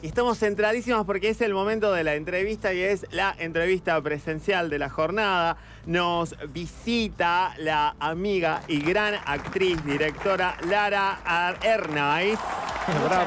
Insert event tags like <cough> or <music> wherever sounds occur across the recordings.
Y estamos centradísimos porque es el momento de la entrevista y es la entrevista presencial de la jornada. Nos visita la amiga y gran actriz, directora Lara Ernaiz.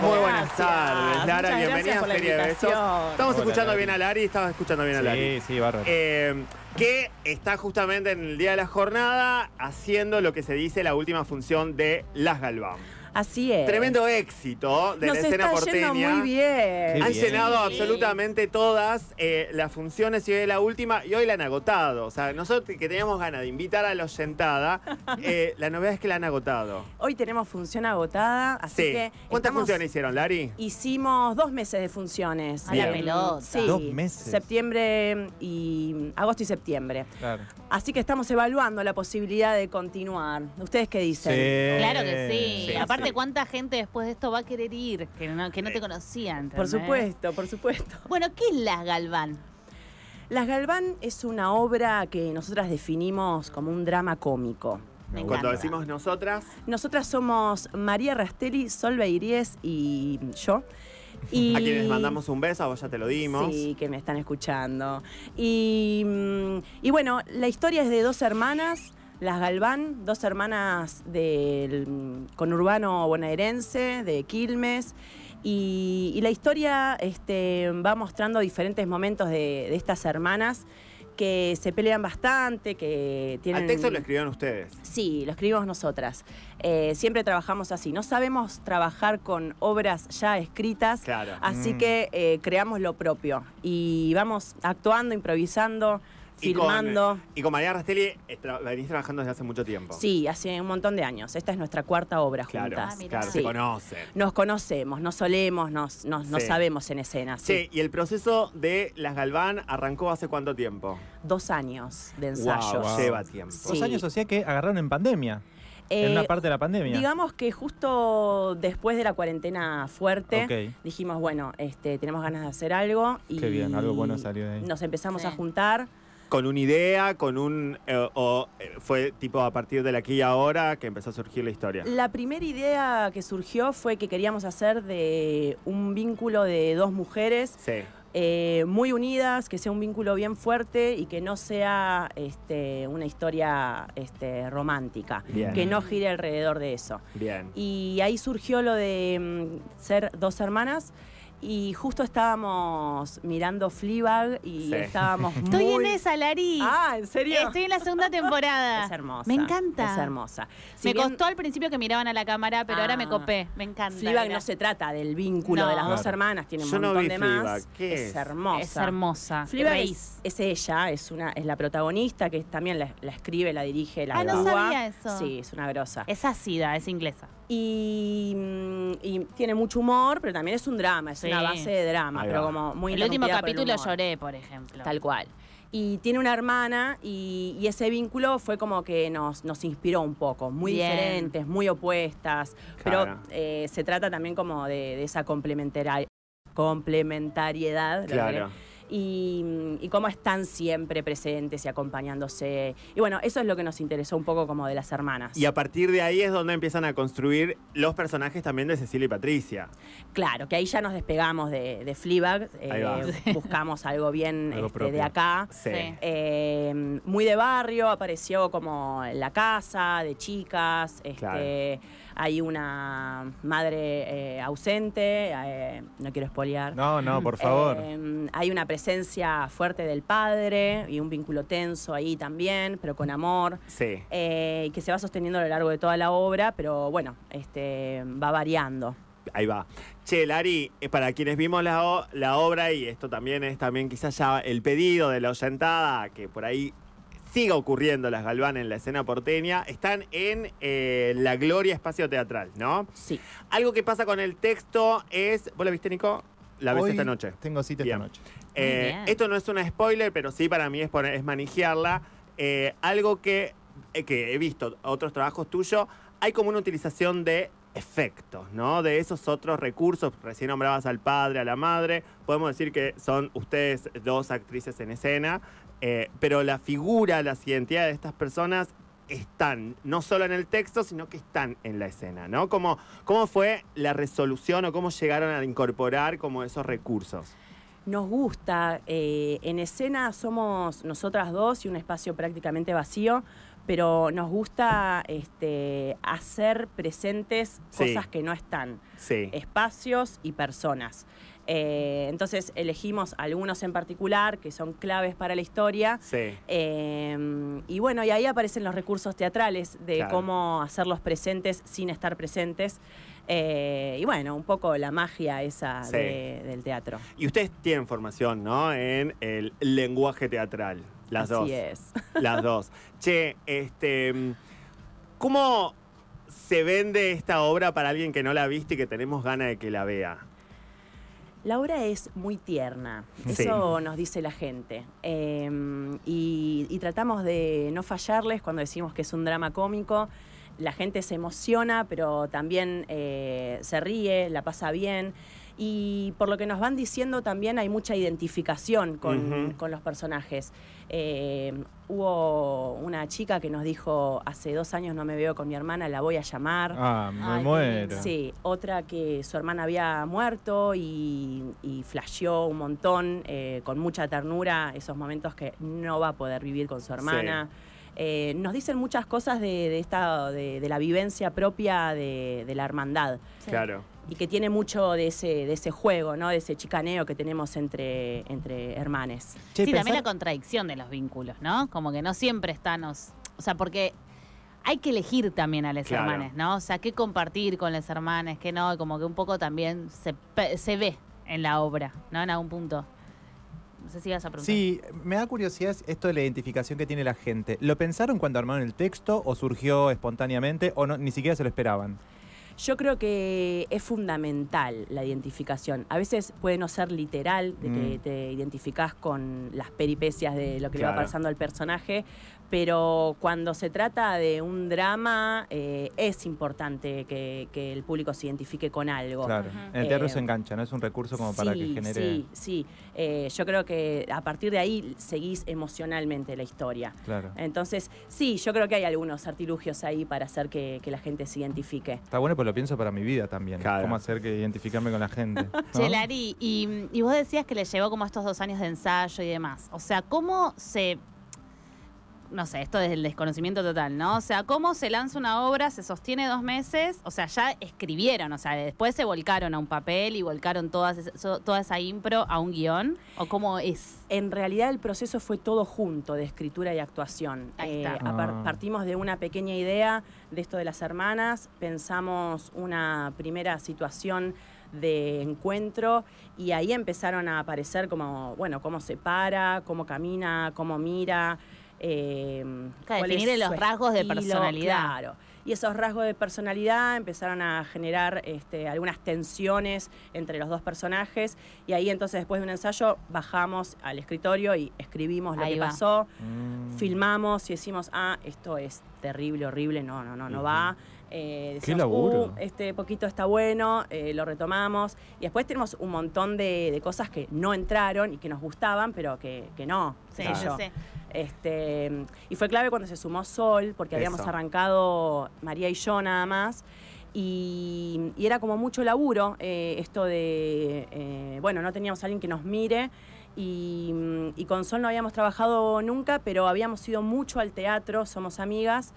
Muy buenas tardes, Lara. Muchas bienvenida a Feria de Besos. Estamos Hola, escuchando Lari. bien a Lari, estamos escuchando bien a Lari. Sí, sí, bárbaro. Eh, que está justamente en el día de la jornada haciendo lo que se dice la última función de Las Galván. Así es. Tremendo éxito de Nos la escena está porteña. yendo muy bien. Qué Han bien. llenado absolutamente todas eh, las funciones y hoy es la última y hoy la han agotado. O sea, nosotros que teníamos ganas de invitar a la oyentada, <laughs> eh, la novedad es que la han agotado. Hoy tenemos función agotada, así Sí. que. ¿Cuántas estamos- funciones hicieron, Lari? Hicimos dos meses de funciones. A la pelota. Sí, Dos meses. Septiembre y. agosto y septiembre. Claro. Así que estamos evaluando la posibilidad de continuar. ¿Ustedes qué dicen? Claro que sí. Sí, Aparte. ¿cuánta gente después de esto va a querer ir? Que no, que no te conocían. Por supuesto, por supuesto. Bueno, ¿qué es Las Galván? Las Galván es una obra que nosotras definimos como un drama cómico. Me Cuando encanta. decimos nosotras, Nosotras somos María Rastelli, Sol Beiries y yo. <laughs> Y a quienes mandamos un beso, a vos ya te lo dimos. Sí, que me están escuchando. Y, mm, y bueno, la historia es de dos hermanas, las Galván, dos hermanas del mm, conurbano bonaerense, de Quilmes. Y, y la historia este, va mostrando diferentes momentos de, de estas hermanas que se pelean bastante, que tienen... Al texto lo escribieron ustedes. Sí, lo escribimos nosotras. Eh, siempre trabajamos así. No sabemos trabajar con obras ya escritas, Claro. así Mm. que eh, creamos lo propio. Y vamos actuando, improvisando, Y con- filmando. Y con María Rastelli eh, tra- venís trabajando desde hace mucho tiempo. Sí, hace un montón de años. Esta es nuestra cuarta obra Claro, juntas. Ah, claro, Sí. se conocen. Nos conocemos, nos solemos, nos, nos, sabemos en escena. Sí. Sí, y el proceso de Las Galván arrancó hace cuánto tiempo? Dos años de ensayos. Wow, Wow. lleva tiempo. Sí. Dos años, o sea que agarraron en pandemia. Eh, en una parte de la pandemia. Digamos que justo después de la cuarentena fuerte, dijimos, bueno, este, tenemos ganas de hacer algo. Y Qué bien, algo bueno salió de ahí. Nos empezamos Sí. a juntar. Con una idea, con un. eh, o eh, fue tipo a partir de aquí y ahora que empezó a surgir la historia. La primera idea que surgió fue que queríamos hacer de un vínculo de dos mujeres Sí. eh, muy unidas, que sea un vínculo bien fuerte y que no sea este, una historia este, romántica, Bien. que no gire alrededor de eso. Bien. Y ahí surgió lo de mm, ser dos hermanas. Y justo estábamos mirando Fleabag y Sí. estábamos <laughs> Estoy muy... en esa, Lari. Ah, ¿en serio? Estoy en la segunda temporada. <laughs> Es hermosa. Me encanta. Es hermosa. Si me bien costó al principio que miraban a la cámara, pero ahora me Ah. copé. Me encanta. Fleabag Mira. no se trata del vínculo No. de las dos hermanas, tiene un Yo no montón vi de Fleabag. más. ¿Qué es? hermosa. Es hermosa. Fleabag es, es ella, es una es la protagonista que también la, la escribe, la dirige, la Ah, no sabía eso. Sí, es una grosa. Es ácida, es inglesa. Y, mm, y tiene mucho humor, pero también es un drama, es Sí. Una base de drama, pero como muy el último interrumpida por el capítulo humor. lloré, por ejemplo. Tal cual. Y tiene una hermana y, y ese vínculo fue como que nos, nos inspiró un poco, muy Bien. diferentes, muy opuestas, Claro. pero eh, se trata también como de, de esa complementariedad. Claro. Y, y cómo están siempre presentes y acompañándose. Y bueno, eso es lo que nos interesó un poco como de las hermanas. Y a partir de ahí es donde empiezan a construir los personajes también de Cecilia y Patricia. Claro, que ahí ya nos despegamos de, de Fleabag, eh, <laughs> buscamos algo bien Algo este, de acá. Sí. Eh, muy de barrio, apareció como la casa, de chicas. Este, Claro. Hay una madre eh, ausente, eh, no quiero espolear. No, no, por favor. Eh, hay una presencia fuerte del padre y un vínculo tenso ahí también, pero con amor. Sí. que se va sosteniendo a lo largo de toda la obra, pero bueno, este, va variando. Ahí va. Che, Lari, para quienes vimos la, la obra, y esto también es también quizás ya el pedido de la oyentada, que por ahí siga ocurriendo las Galván en la escena porteña, están en eh, La Gloria Espacio Teatral, ¿no? Sí. Algo que pasa con el texto es... ¿Vos la viste, Nico? La ves Hoy esta noche. Tengo cita Bien. esta noche. Eh, bien. esto no es una spoiler, pero sí para mí es, poner- es manejarla. Eh, algo que, eh, que he visto otros trabajos tuyos, hay como una utilización de efectos, ¿no? De esos otros recursos. Recién nombrabas al padre, a la madre. Podemos decir que son ustedes dos actrices en escena, eh, pero la figura, las identidades de estas personas están no solo en el texto, sino que están en la escena, ¿no? ¿Cómo, cómo fue la resolución o cómo llegaron a incorporar como esos recursos? Nos gusta, eh, en escena somos nosotras dos y un espacio prácticamente vacío, pero nos gusta este, hacer presentes Sí. cosas que no están, Sí. espacios y personas. Eh, entonces elegimos algunos en particular que son claves para la historia. Sí. Eh, y bueno, y ahí aparecen los recursos teatrales de Claro. cómo hacerlos presentes sin estar presentes. Eh, y bueno, un poco la magia esa Sí. de- del teatro. Y ustedes tienen formación, ¿no? En el lenguaje teatral. Las Así dos. es. <laughs> Las dos. Che, este. ¿Cómo se vende esta obra para alguien que no la ha visto y que tenemos ganas de que la vea? La obra es muy tierna, Sí. eso nos dice la gente. Eh, y, y tratamos de no fallarles cuando decimos que es un drama cómico. La gente se emociona, pero también eh, se ríe, la pasa bien. Y por lo que nos van diciendo también hay mucha identificación con, con los personajes. Eh, hubo una chica que nos dijo, hace dos años no me veo con mi hermana, la voy a llamar. Ah, me Ay, muero. Sí, otra que su hermana había muerto y, y flasheó un montón, eh, con mucha ternura, esos momentos que no va a poder vivir con su hermana. Eh, nos dicen muchas cosas de, de esta, de, de la vivencia propia de, de la hermandad Sí. Claro. y que tiene mucho de ese, de ese juego, ¿no? de ese chicaneo que tenemos entre, entre hermanes. Che, sí, también la contradicción de los vínculos, ¿no? Como que no siempre están, os- o sea, porque hay que elegir también a las Claro. hermanas, ¿no? O sea, qué compartir con las hermanas, qué no, como que un poco también se, se ve en la obra, ¿no? En algún punto. No sé si vas a preguntar. Sí, me da curiosidad esto de la identificación que tiene la gente. ¿Lo pensaron cuando armaron el texto o surgió espontáneamente o no, ni siquiera se lo esperaban? Yo creo que es fundamental la identificación. A veces puede no ser literal, de que Mm. te identificás con las peripecias de lo que le va pasando al personaje, pero cuando se trata de un drama eh, es importante que, que el público se identifique con algo. Claro. En el teatro Eh, se engancha, ¿no? Es un recurso como para que genere. Sí, sí. Eh, yo creo que a partir de ahí seguís emocionalmente la historia. Claro. Entonces, sí, yo creo que hay algunos artilugios ahí para hacer que, que la gente se identifique. Está bueno, pues lo pienso para mi vida también. Claro. Cómo hacer que identificarme con la gente. <laughs> ¿no? Che, Lari, y, y vos decías que le llevó como estos dos años de ensayo y demás. O sea, ¿cómo se... No sé, esto es el desconocimiento total, ¿no? O sea, ¿cómo se lanza una obra, se sostiene dos meses? O sea, ya escribieron, o sea, después se volcaron a un papel y volcaron todas toda esa impro a un guion. ¿O cómo es? En realidad el proceso fue todo junto de escritura y actuación. Ahí está. a par- Ah. Partimos de una pequeña idea de esto de las hermanas, pensamos una primera situación de encuentro y ahí empezaron a aparecer como, bueno, cómo se para, cómo camina, cómo mira. Eh, Claro, definir los rasgos de personalidad. Claro. Y esos rasgos de personalidad empezaron a generar este, algunas tensiones entre los dos personajes. Y ahí entonces después de un ensayo bajamos al escritorio y escribimos lo Ahí que va. pasó, Mm. filmamos y decimos, ah, esto es terrible, horrible, no, no, no, no va. Eh, Qué laburo. "Uh, este poquito está bueno, eh, lo retomamos. Y después tenemos un montón de, de cosas que no entraron y que nos gustaban, pero que, que no. Sí, yo. sé. Este, y fue clave cuando se sumó Sol, porque habíamos arrancado María y yo nada más. Y, y era como mucho laburo eh, esto de, eh, bueno, no teníamos a alguien que nos mire. Y, y con Sol no habíamos trabajado nunca, pero habíamos ido mucho al teatro, somos amigas.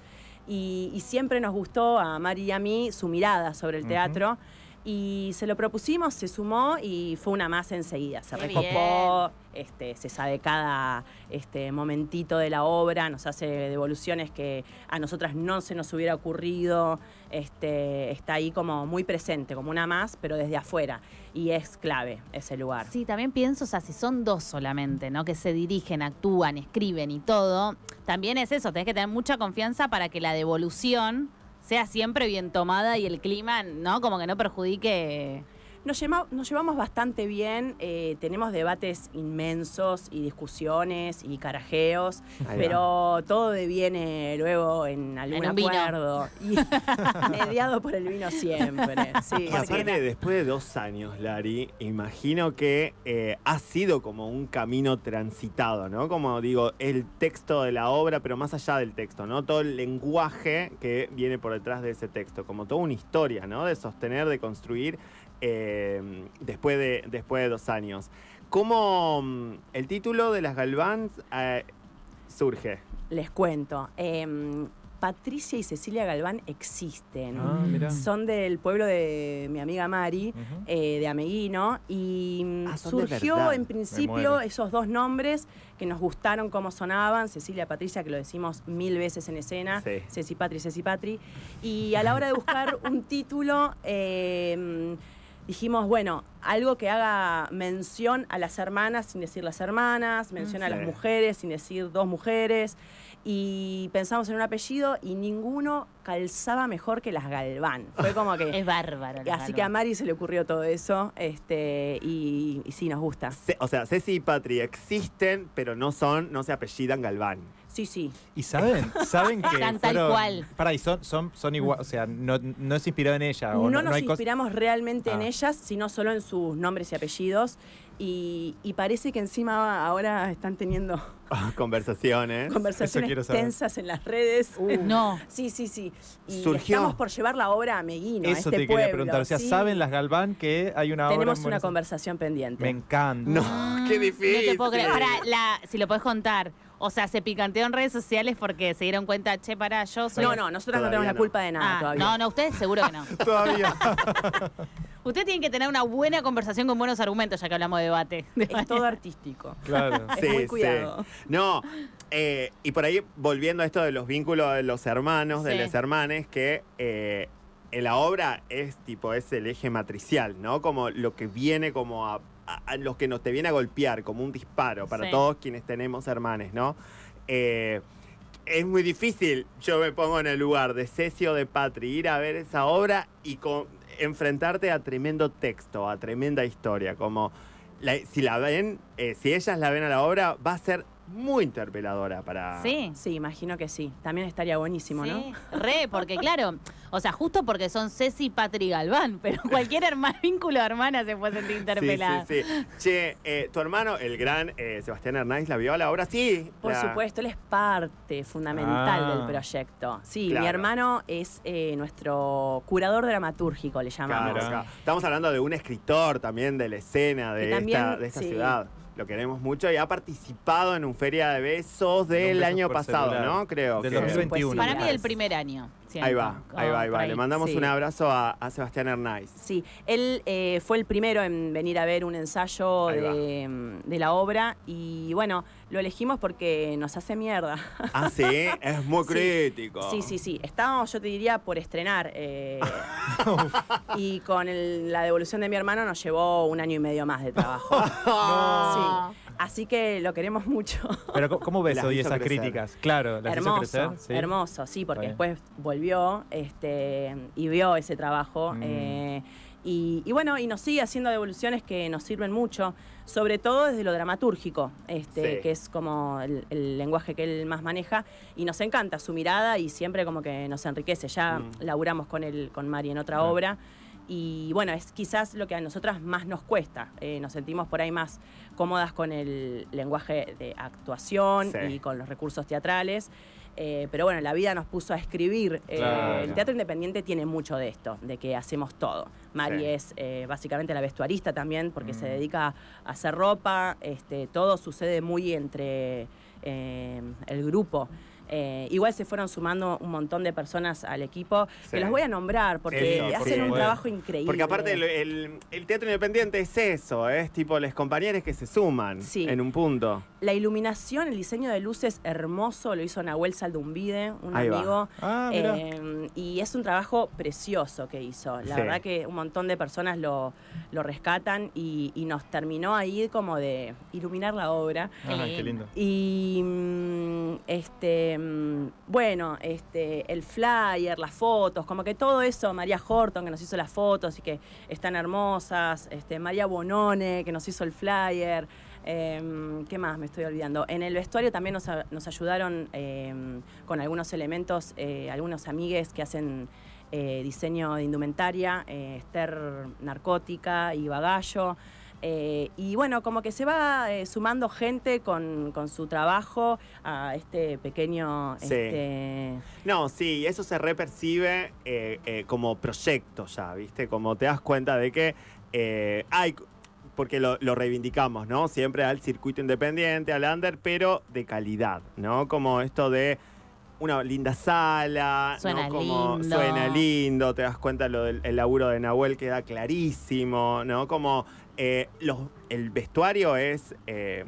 Y, y siempre nos gustó a Mari y a mí su mirada sobre el teatro. Y se lo propusimos, se sumó y fue una más enseguida. Se Qué recopó, este, se sabe cada este, momentito de la obra, nos hace devoluciones que a nosotras no se nos hubiera ocurrido. Este, está ahí como muy presente, como una más, pero desde afuera. Y es clave ese lugar. Sí, también pienso, o sea, si son dos solamente, ¿no? Que se dirigen, actúan, escriben y todo, también es eso, tenés que tener mucha confianza para que la devolución sea siempre bien tomada y el clima, ¿no? Como que no perjudique. Nos, lleva- nos llevamos bastante bien, eh, tenemos debates inmensos y discusiones y carajeos, Ahí va. pero todo deviene luego en algún En acuerdo. Y <laughs> mediado por el vino siempre. Sí, Y aparte, después de dos años, Lari, imagino que eh, ha sido como un camino transitado, ¿no? Como digo, el texto de la obra, pero más allá del texto, ¿no? Todo el lenguaje que viene por detrás de ese texto, como toda una historia, ¿no? De sostener, de construir eh, después, de, después de dos años. ¿Cómo mm, el título de las Galván eh, surge? Les cuento. em, Patricia y Cecilia Galván existen. Ah. Son del pueblo de mi amiga Mari. Eh, de Ameguino y mm, Ah, surgió en principio esos dos nombres que nos gustaron cómo sonaban, Cecilia Patricia, que lo decimos mil veces en escena, Sí. Ceci Patri, Ceci Patri, y a la hora de buscar un <laughs> título eh, dijimos, bueno, algo que haga mención a las hermanas sin decir las hermanas, mención a las mujeres sin decir dos mujeres, y pensamos en un apellido y ninguno calzaba mejor que las Galván. Fue como que... <laughs> Es bárbaro. la Así que a. Mari se le ocurrió todo eso, este, y, y sí, nos gusta. O sea, Ceci y Patri existen, pero no son, no se apellidan Galván. Sí, sí. Y saben, <laughs> saben que Están tal fueron- cual. Pará, y son, son, son igual, o sea, no, no es inspirado en ella. o No, no, nos hay cos- inspiramos realmente en Ah. ellas, sino solo en sus nombres y apellidos. Y, y parece que encima ahora están teniendo Conversaciones. conversaciones quiero saber. tensas en las redes. <laughs> No. Sí, sí, sí. Y Surgió. estamos por llevar la obra a Meguino, a Eso este te quería pueblo. preguntar. O sea, sí. ¿saben las Galván que hay una obra? Tenemos en una Buenos Aires? conversación pendiente. Me encanta. No, Mm, qué difícil. No te puedo creer. Pará, la, si lo podés contar. O sea, se picanteó en redes sociales porque se dieron cuenta, che, pará, yo soy. No, no, nosotras no tenemos la culpa de nada Ah, todavía. no, no, ustedes seguro que no. <laughs> Todavía. <laughs> Ustedes tienen que tener una buena conversación con buenos argumentos, ya que hablamos de debate. <laughs> Es todo artístico. claro. Es muy cuidado. No, eh, y por ahí volviendo a esto de los vínculos de los hermanos, de Sí. las hermanes, que eh, en la obra es tipo, es el eje matricial, ¿no? Como lo que viene como a, a- a lo que nos te viene a golpear, como un disparo para Sí. todos quienes tenemos hermanes, ¿no? Eh, es muy difícil, yo me pongo en el lugar de Ceci o de Patri, ir a ver esa obra y con- enfrentarte a tremendo texto, a tremenda historia, como la- si la ven, eh, si ellas la ven a la obra, va a ser muy interpeladora para... Sí. Sí, imagino que sí. También estaría buenísimo, ¿no? Sí, re, porque claro, o sea, justo porque son Ceci, Patri y Galván, pero <laughs> cualquier herma- vínculo de hermana se puede sentir interpelada. Sí, sí, sí. Che, eh, tu hermano, el gran eh, Sebastián Hernández, ¿la vio a la obra? Sí. Por la- supuesto, él es parte fundamental Ah. del proyecto. Sí, Claro. mi hermano es eh, nuestro curador dramatúrgico, le llamamos. Claro, claro. Estamos hablando de un escritor también de la escena de Que también, esta, de esta sí. ciudad. Lo queremos mucho y ha participado en un feria de besos del año pasado, celular. ¿no? Creo Del que. 2021. Para mí del primer año. Ahí va, ahí va, ahí va. Le mandamos sí. un abrazo a, a Sebastián Hernández. Sí, él eh, fue el primero en venir a ver un ensayo de, mm, de la obra y bueno, lo elegimos porque nos hace mierda. Ah, sí, es muy <laughs> Sí. crítico. Sí, sí, sí. Estábamos, yo te diría, por estrenar. eh, <laughs> y con el- la devolución de mi hermano nos llevó un año y medio más de trabajo. <laughs> Ah. Sí. Así que lo queremos mucho. Pero ¿cómo- ¿cómo ves Las hoy hizo esas crecer. críticas? Claro, las hizo hermoso, crecer. sí. hermoso, sí, porque después volvió este, y vio ese trabajo. Mm. eh, y, y bueno, y nos sigue haciendo devoluciones que nos sirven mucho, sobre todo desde lo dramatúrgico, este, Sí. que es como el, el lenguaje que él más maneja. Y nos encanta su mirada y siempre como que nos enriquece. Ya Mm. laburamos con él, con Mari en otra obra. Y bueno, es quizás lo que a nosotras más nos cuesta. Eh, nos sentimos por ahí más cómodas con el lenguaje de actuación Sí. y con los recursos teatrales. Eh, pero bueno, la vida nos puso a escribir. Eh, Claro. el teatro independiente tiene mucho de esto, de que hacemos todo. Mari Sí. es eh, básicamente la vestuarista también, porque se Mm. dedica a hacer ropa. Este, todo sucede muy entre el grupo. Eh, igual se fueron sumando un montón de personas al equipo, Sí. que los voy a nombrar porque Eso, hacen un trabajo increíble. Porque aparte el, el- el teatro independiente es eso, es tipo los compañeros que se suman Sí. en un punto. La iluminación, el diseño de luces hermoso, lo hizo Nahuel Saldumbide, un Ahí amigo. Ah. Eh, y es un trabajo precioso que hizo. La verdad que un montón de personas lo, lo rescatan y, y nos terminó ahí como de iluminar la obra. Ah, qué lindo. Y mm, este Eh, bueno, este, el flyer, las fotos, como que todo eso, María Horton que nos hizo las fotos y que están hermosas, este, María Bonone que nos hizo el flyer, eh, ¿qué más me estoy olvidando? En el vestuario también nos, ayudaron eh, con algunos elementos, eh, algunos amigues que hacen eh, diseño de indumentaria, eh, Esther Narcótica y Bagallo. Eh, y bueno, como que se va eh, sumando gente con, con su trabajo a este pequeño... Sí. este, No, sí, eso se repercibe eh, como proyecto ya, ¿viste? Como te das cuenta de que hay, porque lo, lo reivindicamos, ¿no? Siempre al circuito independiente, al under, pero de calidad, ¿no? Como esto de una linda sala, Suena ¿no? Como lindo. suena lindo, te das cuenta lo del el laburo de Nahuel queda clarísimo, ¿no? Como eh, los, el vestuario es... eh,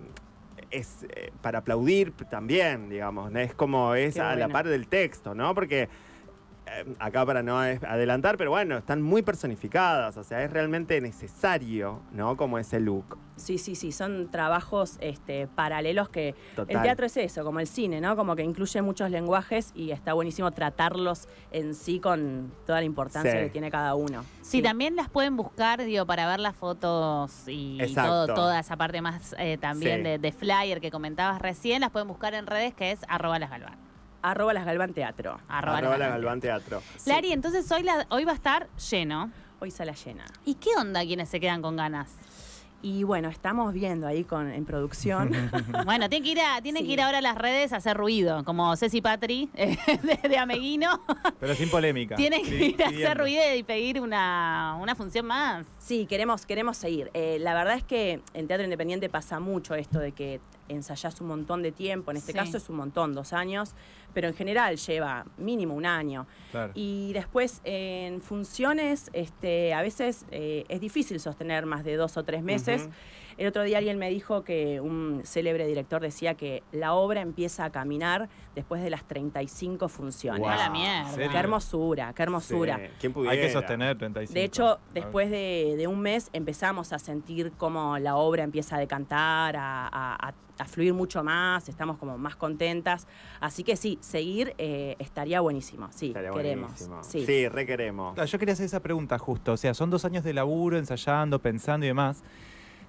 es eh, para aplaudir también, digamos, ¿no? es como es Qué a la par del texto, ¿no? Porque acá para no adelantar, pero bueno, están muy personificadas, o sea, es realmente necesario, ¿no? Como ese look. Sí, sí, sí, son trabajos este, paralelos que Total. el teatro es eso, como el cine, ¿no? Como que incluye muchos lenguajes y está buenísimo tratarlos en sí con toda la importancia Sí. que tiene cada uno. Sí, también las pueden buscar, digo, para ver las fotos y todo, toda esa parte más eh, también Sí. de, de flyer que comentabas recién, las pueden buscar en redes que es arroba las galván. Arroba las Galván Teatro. Arroba, Arroba las la Galván. Teatro. Lari, entonces hoy, la, hoy va a estar lleno. Hoy sala llena. ¿Y qué onda quienes se quedan con ganas? Y bueno, estamos viendo ahí con, en producción. <laughs> Bueno, tienen que ir, a, tienen Sí. que ir ahora a las redes a hacer ruido, como Ceci Patri <laughs> eh, de, de Ameguino. Pero sin polémica. <laughs> Tienen que ir a hacer ruido y pedir una, una función más. Sí, queremos, queremos seguir. Eh, la verdad es que en teatro independiente pasa mucho esto de que ensayás un montón de tiempo, en este Sí. caso es un montón, dos años, pero en general lleva mínimo un año. Claro. Y después en funciones, este, a veces eh, es difícil sostener más de dos o tres meses. El otro día alguien me dijo que un célebre director decía que la obra empieza a caminar después de las 35 funciones. A la mierda. ¿Serio? Qué hermosura, qué hermosura. Sí, ¿Quién pudiera? Hay que sostener 35. De hecho, después de, de un mes empezamos a sentir cómo la obra empieza a decantar, a, a- a- a fluir mucho más, estamos como más contentas. Así que sí, seguir eh, estaría buenísimo, sí, Estaría queremos. buenísimo. Sí. Sí, re queremos. Claro, yo quería hacer esa pregunta justo. O sea, son dos años de laburo, ensayando, pensando y demás.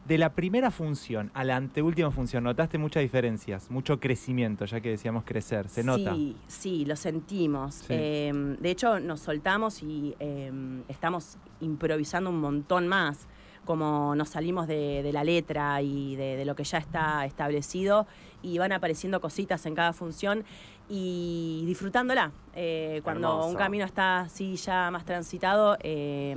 De la primera función a la anteúltima función, ¿notaste muchas diferencias? Mucho crecimiento, ya que decíamos crecer. ¿Se nota? Sí, sí, lo sentimos. Sí. Eh, de hecho, nos soltamos y eh, estamos improvisando un montón más, como nos salimos de, de la letra y de, de lo que ya está establecido y van apareciendo cositas en cada función y disfrutándola. Eh, cuando Hermoso. un camino está así ya más transitado, eh,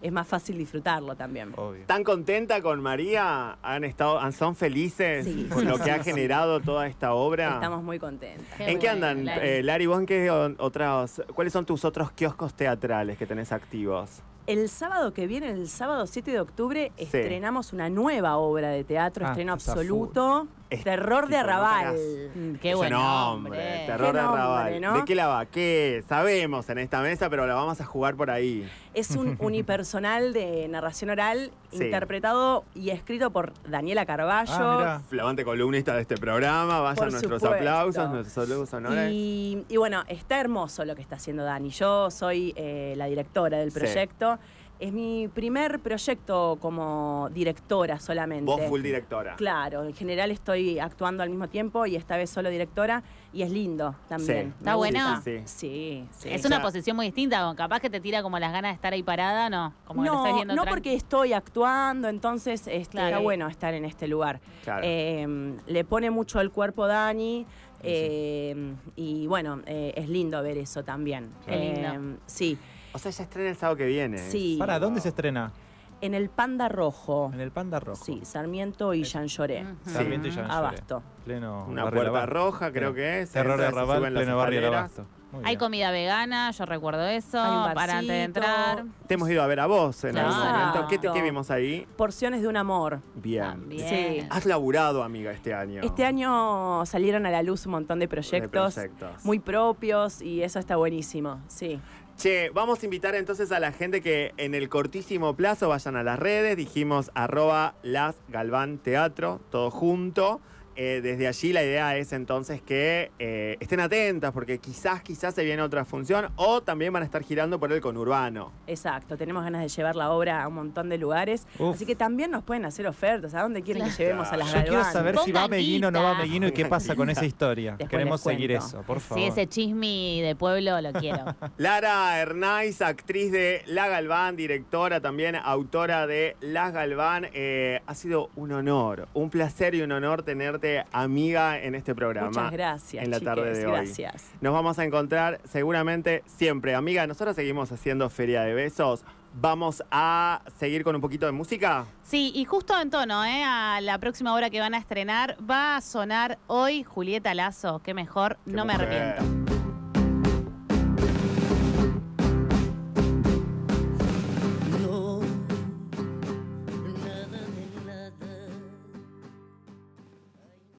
es más fácil disfrutarlo también. Obvio. ¿Tan contenta con María? ¿Han estado, son felices Sí, con lo que ha generado toda esta obra? Estamos muy contentas. Qué ¿En qué andan, Lari. eh, Lari? ¿Vos en qué o- otros, cuáles son tus otros kioscos teatrales que tenés activos? El sábado que viene, el sábado 7 de octubre, Sí. estrenamos una nueva obra de teatro, Ah, estreno absoluto, Terror de Arrabal. Mm, Qué buen nombre. Terror Qué de nombre, Arrabal. ¿no? ¿De qué la va? ¿Qué? Sabemos en esta mesa, pero la vamos a jugar por ahí. Es un <laughs> unipersonal de narración oral Sí. interpretado y escrito por Daniela Carballo. Ah. Flamante columnista de este programa, vayan Por nuestros supuesto. aplausos, nuestros saludos honores. Y, y bueno, está hermoso lo que está haciendo Dani. Yo soy eh, la directora del Sí. proyecto. Es mi primer proyecto como directora solamente. Vos full directora. Claro, en general estoy actuando al mismo tiempo y esta vez solo directora y es lindo también. Sí. ¿Está bueno? Sí, Sí, sí. Es O una sea- posición muy distinta, capaz que te tira como las ganas de estar ahí parada, no, como que lo no, estás viendo no porque estoy actuando, entonces este, Claro. está bueno estar en este lugar. Claro. Eh, le pone mucho el cuerpo Dani. eh, y bueno, eh, es lindo ver eso también. Qué lindo. Eh, sí, O sea, ya estrena el sábado que viene. Sí. ¿Para dónde se estrena? en el Panda Rojo. En el Panda Rojo. Sí, Sarmiento y Jean Lloré. Sarmiento y Jean Abasto. Pleno Una barrio puerta Abasto. roja, creo que es. Terror de Arrabal, pleno barrio escaleras. Abasto. Muy Hay bien. comida vegana, yo recuerdo eso, Hay un para antes de entrar. Te hemos ido a ver a vos en algún Claro. momento. ¿Qué, te- qué vimos ahí? Porciones de un amor. Bien. También. Sí. Has laburado, amiga, este año. Este año salieron a la luz un montón de proyectos, De proyectos. muy propios y eso está buenísimo. Sí. Che, vamos a invitar entonces a la gente que en el cortísimo plazo vayan a las redes. Dijimos arroba las Galván Teatro, todo junto. Eh, desde allí la idea es entonces que eh, estén atentas porque quizás, quizás se viene otra función o también van a estar girando por el conurbano. Exacto, tenemos ganas de llevar la obra a un montón de lugares, Uf. así que también nos pueden hacer ofertas. ¿A dónde quieren que llevemos a las Yo quiero saber si va Meguino o no va guita. Meguino y qué pasa con esa historia. Después Queremos seguir eso, por favor. Sí, ese chisme de pueblo lo quiero. <laughs> Lara Hernáiz, actriz de La Galván, directora también, autora de Las Galván. Eh, ha sido un honor, un placer y un honor tenerte amiga en este programa. Muchas gracias, en la tarde de hoy. gracias. Nos vamos a encontrar seguramente siempre. Amiga, nosotros seguimos haciendo Feria de Besos. Vamos a seguir con un poquito de música. Sí, y justo en tono, ¿eh? A la próxima hora que van a estrenar, va a sonar hoy Julieta Lazo. Qué mejor, Qué no me arrepiento.